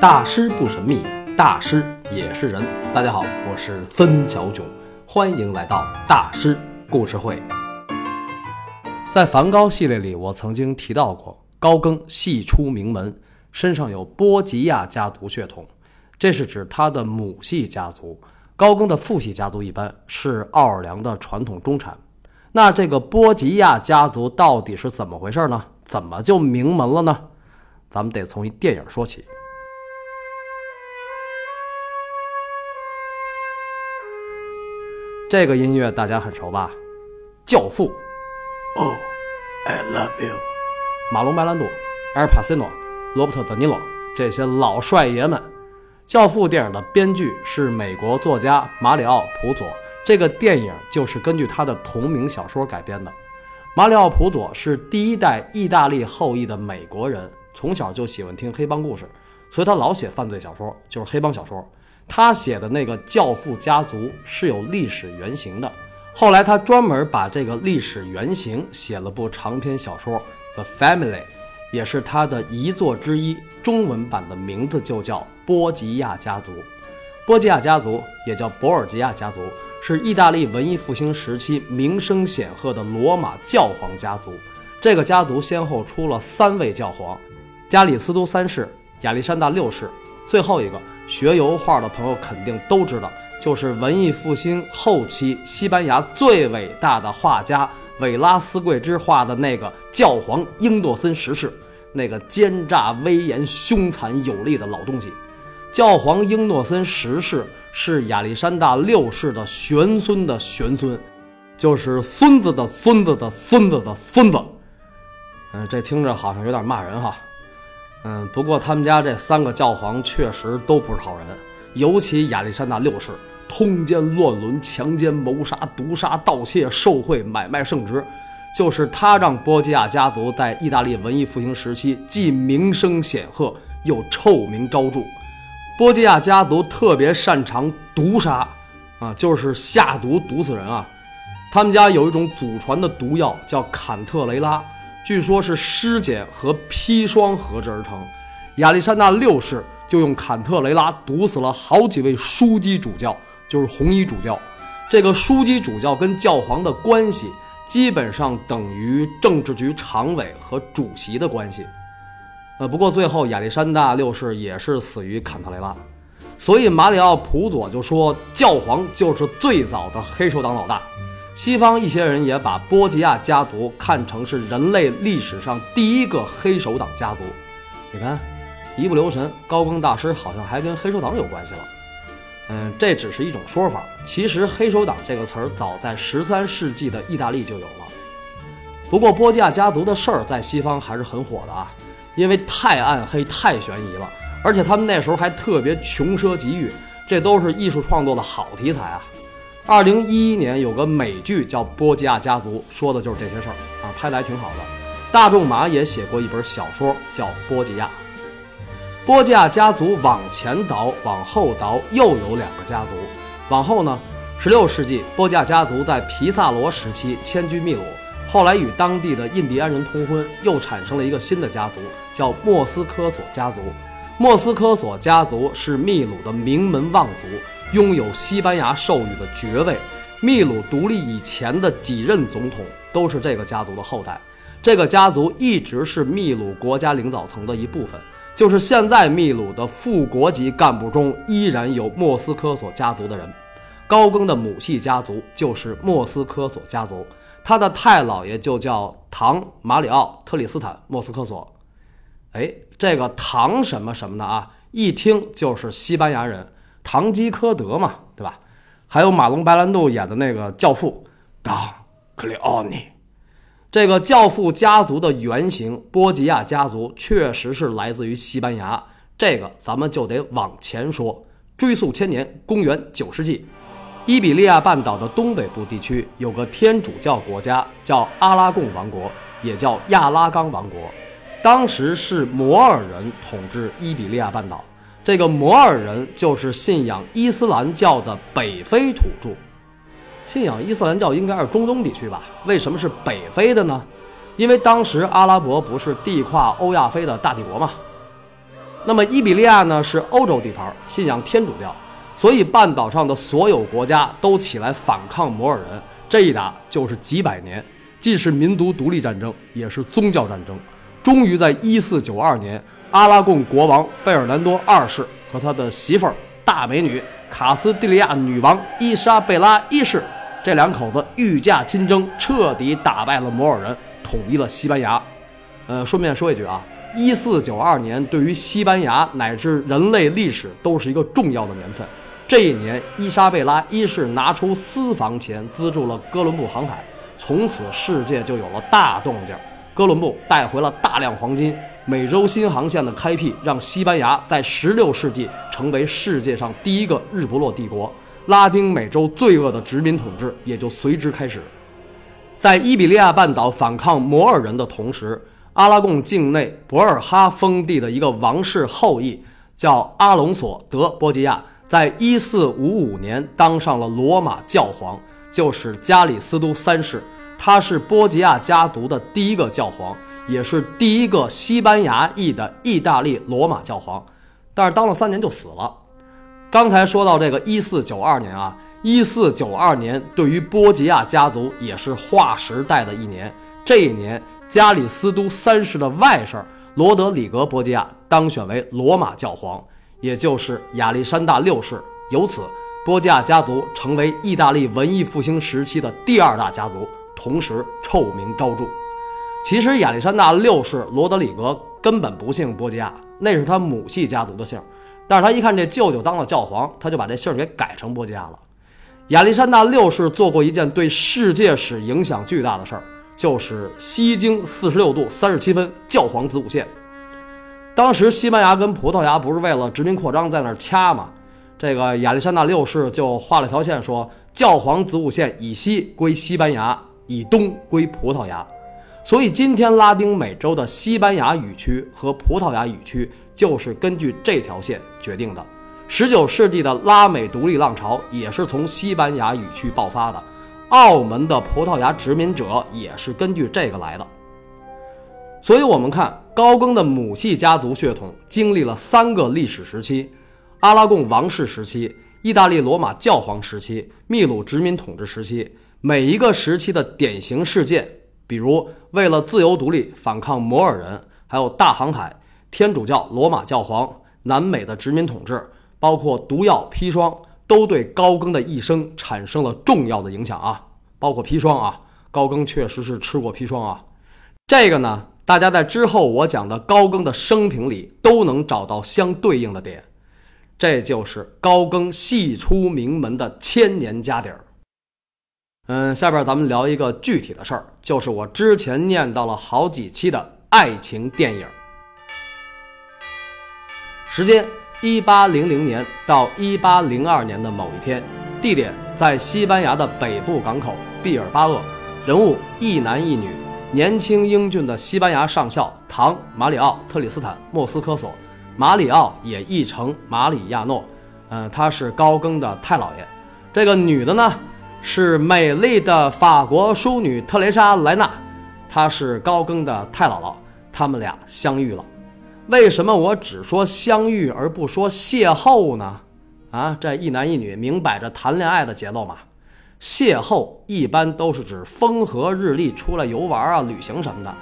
大师不神秘，大师也是人。大家好，我是曾小囧，欢迎来到大师故事会。在梵高系列里，我曾经提到过，高更系出名门，身上有波吉亚家族血统，这是指他的母系家族。高更的父系家族一般是奥尔良的传统中产。那这个波吉亚家族到底是怎么回事呢？怎么就名门了呢？咱们得从一电影说起。这个音乐大家很熟吧？教父，Oh, I love you。马龙·白兰度、埃尔帕西诺、罗伯特·德尼罗这些老帅爷们。教父电影的编剧是美国作家马里奥·普佐，这个电影就是根据他的同名小说改编的。马里奥·普佐是第一代意大利后裔的美国人，从小就喜欢听黑帮故事，所以他老写犯罪小说，就是黑帮小说。他写的那个教父家族是有历史原型的，后来他专门把这个历史原型写了部长篇小说《The Family》，也是他的遗作之一。中文版的名字就叫波吉亚家族。波吉亚家族也叫博尔吉亚家族，是意大利文艺复兴时期名声显赫的罗马教皇家族。这个家族先后出了三位教皇：加里斯都三世、亚历山大六世，最后一个。学油画的朋友肯定都知道，就是文艺复兴后期西班牙最伟大的画家韦拉斯贵之画的那个教皇英诺森十世，那个奸诈、威严、凶残、有力的老东西。教皇英诺森十世是亚历山大六世的玄孙的玄孙，就是孙子的孙子的孙子的孙子。嗯，这听着好像有点骂人哈。嗯，不过他们家这三个教皇确实都不是好人，尤其亚历山大六世，通奸乱伦、强奸、谋杀、毒杀、盗窃、受贿、买卖圣职，就是他让波吉亚家族在意大利文艺复兴时期既名声显赫又臭名昭著。波吉亚家族特别擅长毒杀，啊，就是下毒毒死人啊。他们家有一种祖传的毒药叫坎特雷拉。据说，是尸碱和砒霜合制而成。亚历山大六世就用坎特雷拉毒死了好几位枢机主教，就是红衣主教。这个枢机主教跟教皇的关系，基本上等于政治局常委和主席的关系。呃，不过最后亚历山大六世也是死于坎特雷拉。所以马里奥·普佐就说，教皇就是最早的黑手党老大。西方一些人也把波吉亚家族看成是人类历史上第一个黑手党家族。你看，一不留神，高更大师好像还跟黑手党有关系了。嗯，这只是一种说法。其实“黑手党”这个词儿早在十三世纪的意大利就有了。不过，波吉亚家族的事儿在西方还是很火的啊，因为太暗黑、太悬疑了，而且他们那时候还特别穷奢极欲，这都是艺术创作的好题材啊。二零一一年有个美剧叫《波吉亚家族》，说的就是这些事儿啊，拍的还挺好的。大仲马也写过一本小说叫《波吉亚》。波吉亚家族往前倒，往后倒，又有两个家族。往后呢，十六世纪，波吉亚家族在皮萨罗时期迁居秘鲁，后来与当地的印第安人通婚，又产生了一个新的家族，叫莫斯科索家族。莫斯科索家族是秘鲁的名门望族。拥有西班牙授予的爵位，秘鲁独立以前的几任总统都是这个家族的后代。这个家族一直是秘鲁国家领导层的一部分，就是现在秘鲁的副国级干部中依然有莫斯科索家族的人。高更的母系家族就是莫斯科索家族，他的太姥爷就叫唐马里奥特里斯坦莫斯科索。哎，这个唐什么什么的啊，一听就是西班牙人。堂吉诃德嘛，对吧？还有马龙白兰度演的那个教父，当克里奥尼。这个教父家族的原型波吉亚家族确实是来自于西班牙。这个咱们就得往前说，追溯千年，公元九世纪，伊比利亚半岛的东北部地区有个天主教国家叫阿拉贡王国，也叫亚拉冈王国。当时是摩尔人统治伊比利亚半岛。这个摩尔人就是信仰伊斯兰教的北非土著，信仰伊斯兰教应该是中东地区吧？为什么是北非的呢？因为当时阿拉伯不是地跨欧亚非的大帝国吗？那么伊比利亚呢是欧洲地盘，信仰天主教，所以半岛上的所有国家都起来反抗摩尔人，这一打就是几百年，既是民族独立战争，也是宗教战争。终于在1492年，阿拉贡国王费尔南多二世和他的媳妇儿大美女卡斯蒂利亚女王伊莎贝拉一世这两口子御驾亲征，彻底打败了摩尔人，统一了西班牙。呃，顺便说一句啊。一四九二年对于西班牙乃至人类历史都是一个重要的年份。这一年，伊莎贝拉一世拿出私房钱资助了哥伦布航海，从此世界就有了大动静。哥伦布带回了大量黄金，美洲新航线的开辟让西班牙在十六世纪成为世界上第一个日不落帝国，拉丁美洲罪恶的殖民统治也就随之开始。在伊比利亚半岛反抗摩尔人的同时。阿拉贡境内博尔哈封地的一个王室后裔叫阿隆索·德·波吉亚，在一四五五年当上了罗马教皇，就是加里斯都三世。他是波吉亚家族的第一个教皇，也是第一个西班牙裔的意大利罗马教皇。但是当了三年就死了。刚才说到这个一四九二年啊，一四九二年对于波吉亚家族也是划时代的一年。这一年。加里斯都三世的外甥罗德里格·波吉亚当选为罗马教皇，也就是亚历山大六世。由此，波吉亚家族成为意大利文艺复兴时期的第二大家族，同时臭名昭著。其实，亚历山大六世罗德里格根本不姓波吉亚，那是他母系家族的姓。但是他一看这舅舅当了教皇，他就把这姓给改成波吉亚了。亚历山大六世做过一件对世界史影响巨大的事儿。就是西经四十六度三十七分教皇子午线。当时西班牙跟葡萄牙不是为了殖民扩张在那儿掐吗？这个亚历山大六世就画了条线，说教皇子午线以西归西班牙，以东归葡萄牙。所以今天拉丁美洲的西班牙语区和葡萄牙语区就是根据这条线决定的。十九世纪的拉美独立浪潮也是从西班牙语区爆发的。澳门的葡萄牙殖民者也是根据这个来的，所以，我们看高更的母系家族血统经历了三个历史时期：阿拉贡王室时期、意大利罗马教皇时期、秘鲁殖民统治时期。每一个时期的典型事件，比如为了自由独立反抗摩尔人，还有大航海、天主教罗马教皇、南美的殖民统治，包括毒药砒霜。都对高更的一生产生了重要的影响啊，包括砒霜啊，高更确实是吃过砒霜啊。这个呢，大家在之后我讲的高更的生平里都能找到相对应的点，这就是高更系出名门的千年家底儿。嗯，下边咱们聊一个具体的事儿，就是我之前念到了好几期的爱情电影，时间。一八零零年到一八零二年的某一天，地点在西班牙的北部港口毕尔巴鄂，人物一男一女，年轻英俊的西班牙上校唐·马里奥·特里斯坦·莫斯科索，马里奥也译成马里亚诺，嗯，他是高更的太老爷。这个女的呢，是美丽的法国淑女特蕾莎·莱纳，她是高更的太姥姥，他们俩相遇了。为什么我只说相遇而不说邂逅呢？啊，这一男一女明摆着谈恋爱的节奏嘛。邂逅一般都是指风和日丽出来游玩啊、旅行什么的。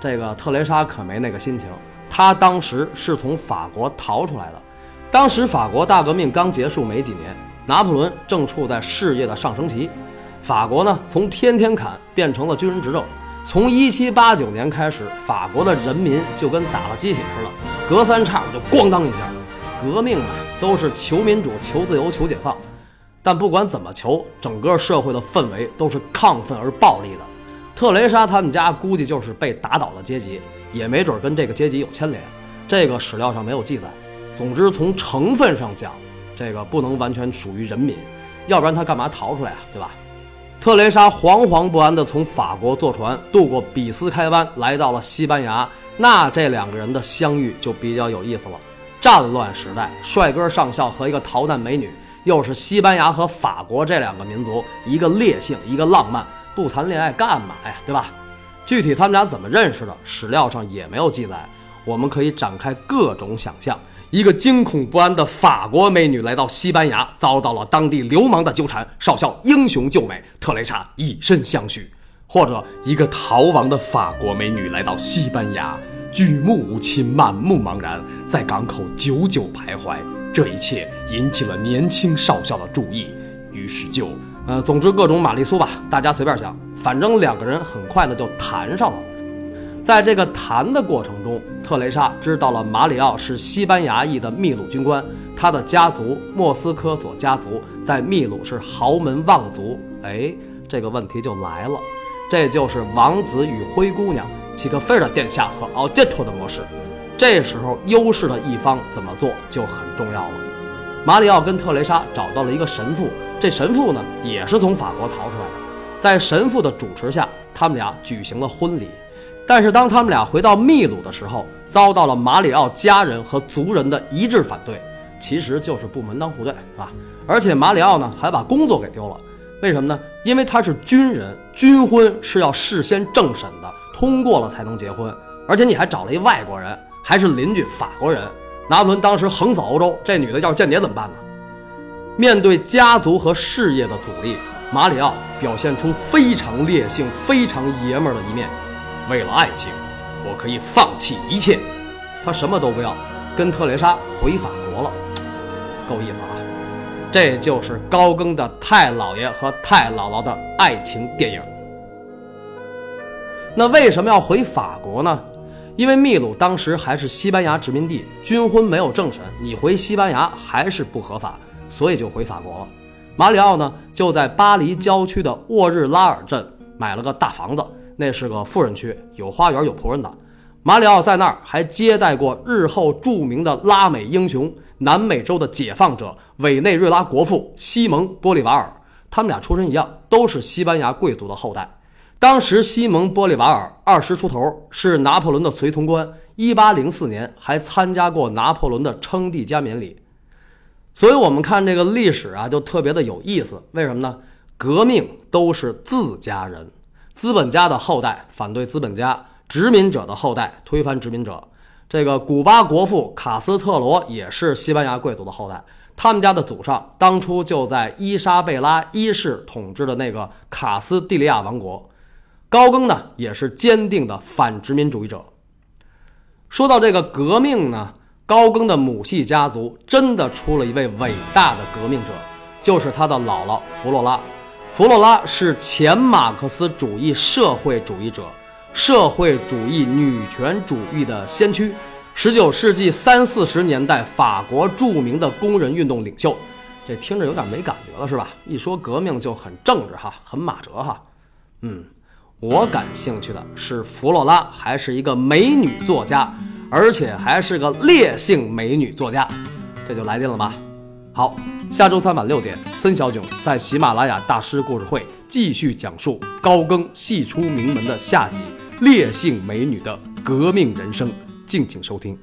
这个特蕾莎可没那个心情，她当时是从法国逃出来的。当时法国大革命刚结束没几年，拿破仑正处在事业的上升期，法国呢从天天砍变成了军人执政。从一七八九年开始，法国的人民就跟打了鸡血似的，隔三差五就咣当一下。革命嘛，都是求民主、求自由、求解放。但不管怎么求，整个社会的氛围都是亢奋而暴力的。特蕾莎他们家估计就是被打倒的阶级，也没准跟这个阶级有牵连。这个史料上没有记载。总之，从成分上讲，这个不能完全属于人民，要不然他干嘛逃出来啊？对吧？特蕾莎惶惶不安地从法国坐船渡过比斯开湾，来到了西班牙。那这两个人的相遇就比较有意思了。战乱时代，帅哥上校和一个逃难美女，又是西班牙和法国这两个民族，一个烈性，一个浪漫，不谈恋爱干嘛呀？对吧？具体他们俩怎么认识的，史料上也没有记载。我们可以展开各种想象，一个惊恐不安的法国美女来到西班牙，遭到了当地流氓的纠缠，少校英雄救美，特蕾莎以身相许；或者一个逃亡的法国美女来到西班牙，举目无亲，满目茫然，在港口久久徘徊。这一切引起了年轻少校的注意，于是就，呃，总之各种玛丽苏吧，大家随便想，反正两个人很快的就谈上了。在这个谈的过程中，特蕾莎知道了马里奥是西班牙裔的秘鲁军官，他的家族莫斯科索家族在秘鲁是豪门望族。哎，这个问题就来了，这就是王子与灰姑娘齐克菲尔殿下和奥杰托的模式。这时候优势的一方怎么做就很重要了。马里奥跟特蕾莎找到了一个神父，这神父呢也是从法国逃出来的，在神父的主持下，他们俩举行了婚礼。但是当他们俩回到秘鲁的时候，遭到了马里奥家人和族人的一致反对，其实就是不门当户对，是吧？而且马里奥呢还把工作给丢了，为什么呢？因为他是军人，军婚是要事先政审的，通过了才能结婚，而且你还找了一外国人，还是邻居法国人。拿破仑当时横扫欧洲，这女的要是间谍怎么办呢？面对家族和事业的阻力，马里奥表现出非常烈性、非常爷们儿的一面。为了爱情，我可以放弃一切。他什么都不要，跟特蕾莎回法国了，够意思啊！这就是高更的太老爷和太姥姥的爱情电影。那为什么要回法国呢？因为秘鲁当时还是西班牙殖民地，军婚没有政审，你回西班牙还是不合法，所以就回法国了。马里奥呢，就在巴黎郊区的沃日拉尔镇买了个大房子。那是个富人区，有花园有仆人的。马里奥在那儿还接待过日后著名的拉美英雄、南美洲的解放者委内瑞拉国父西蒙·玻利瓦尔。他们俩出身一样，都是西班牙贵族的后代。当时西蒙·玻利瓦尔二十出头，是拿破仑的随从官。一八零四年还参加过拿破仑的称帝加冕礼。所以，我们看这个历史啊，就特别的有意思。为什么呢？革命都是自家人。资本家的后代反对资本家，殖民者的后代推翻殖民者。这个古巴国父卡斯特罗也是西班牙贵族的后代，他们家的祖上当初就在伊莎贝拉一世统治的那个卡斯蒂利亚王国。高更呢，也是坚定的反殖民主义者。说到这个革命呢，高更的母系家族真的出了一位伟大的革命者，就是他的姥姥弗洛拉。弗洛拉是前马克思主义社会主义者，社会主义女权主义的先驱，十九世纪三四十年代法国著名的工人运动领袖。这听着有点没感觉了，是吧？一说革命就很政治哈，很马哲哈。嗯，我感兴趣的是弗洛拉还是一个美女作家，而且还是个烈性美女作家，这就来劲了吧？好。下周三晚六点，森小囧在喜马拉雅大师故事会继续讲述高更戏出名门的下集《烈性美女的革命人生》，敬请收听。